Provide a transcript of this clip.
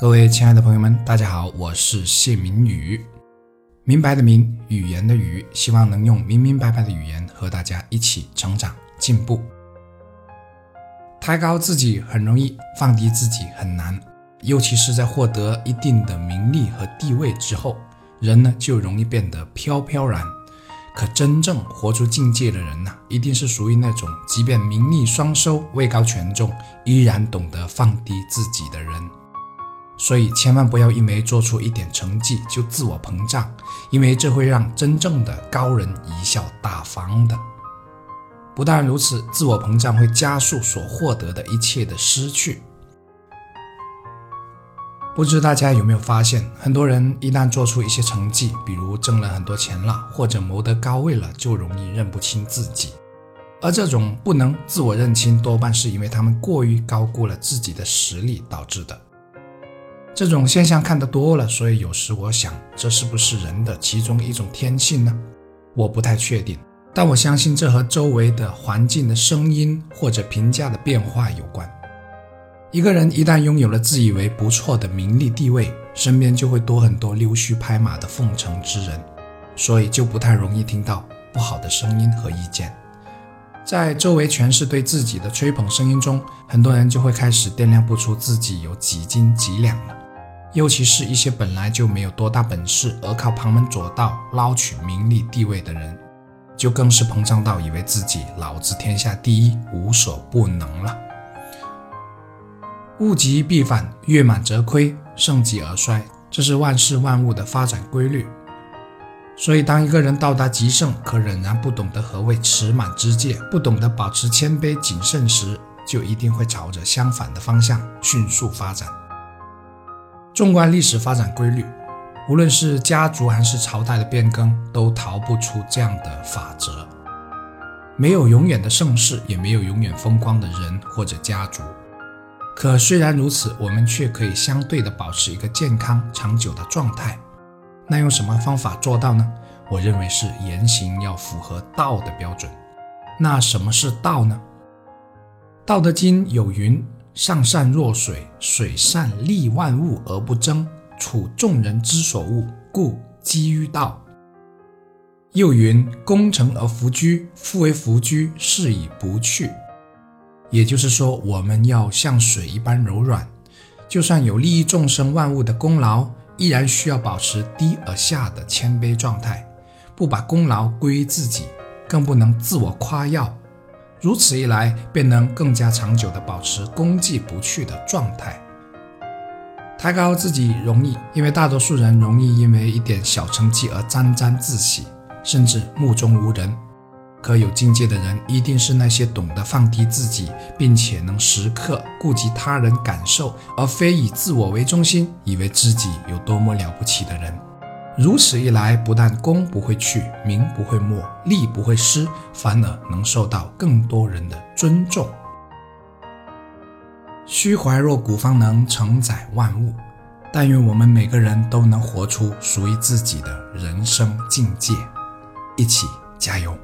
各位亲爱的朋友们，大家好，我是谢明宇，明白的明，语言的语，希望能用明明白白的语言和大家一起成长进步。抬高自己很容易，放低自己很难，尤其是在获得一定的名利和地位之后，人呢就容易变得飘飘然。可真正活出境界的人呢，一定是属于那种即便名利双收、位高权重，依然懂得放低自己的人。所以，千万不要因为做出一点成绩就自我膨胀，因为这会让真正的高人贻笑大方的。不但如此，自我膨胀会加速所获得的一切的失去。不知大家有没有发现，很多人一旦做出一些成绩，比如挣了很多钱了，或者谋得高位了，就容易认不清自己。而这种不能自我认清，多半是因为他们过于高估了自己的实力导致的。这种现象看得多了，所以有时我想，这是不是人的其中一种天性呢？我不太确定，但我相信这和周围的环境的声音或者评价的变化有关。一个人一旦拥有了自以为不错的名利地位，身边就会多很多溜须拍马的奉承之人，所以就不太容易听到不好的声音和意见。在周围全是对自己的吹捧声音中，很多人就会开始掂量不出自己有几斤几两了。尤其是一些本来就没有多大本事，而靠旁门左道捞取名利地位的人，就更是膨胀到以为自己老子天下第一，无所不能了。物极必反，月满则亏，盛极而衰，这是万事万物的发展规律。所以，当一个人到达极盛，可仍然不懂得何谓持满之戒，不懂得保持谦卑谨慎时，就一定会朝着相反的方向迅速发展。纵观历史发展规律，无论是家族还是朝代的变更，都逃不出这样的法则。没有永远的盛世，也没有永远风光的人或者家族。可虽然如此，我们却可以相对的保持一个健康长久的状态。那用什么方法做到呢？我认为是言行要符合道的标准。那什么是道呢？《道德经》有云。上善若水，水善利万物而不争，处众人之所恶，故几于道。又云：功成而弗居，夫为弗居，是以不去。也就是说，我们要像水一般柔软，就算有利益众生万物的功劳，依然需要保持低而下的谦卑状态，不把功劳归于自己，更不能自我夸耀。如此一来，便能更加长久地保持功绩不去的状态。抬高自己容易，因为大多数人容易因为一点小成绩而沾沾自喜，甚至目中无人。可有境界的人，一定是那些懂得放低自己，并且能时刻顾及他人感受，而非以自我为中心，以为自己有多么了不起的人。如此一来，不但功不会去，名不会没，利不会失，反而能受到更多人的尊重。虚怀若谷，方能承载万物。但愿我们每个人都能活出属于自己的人生境界，一起加油！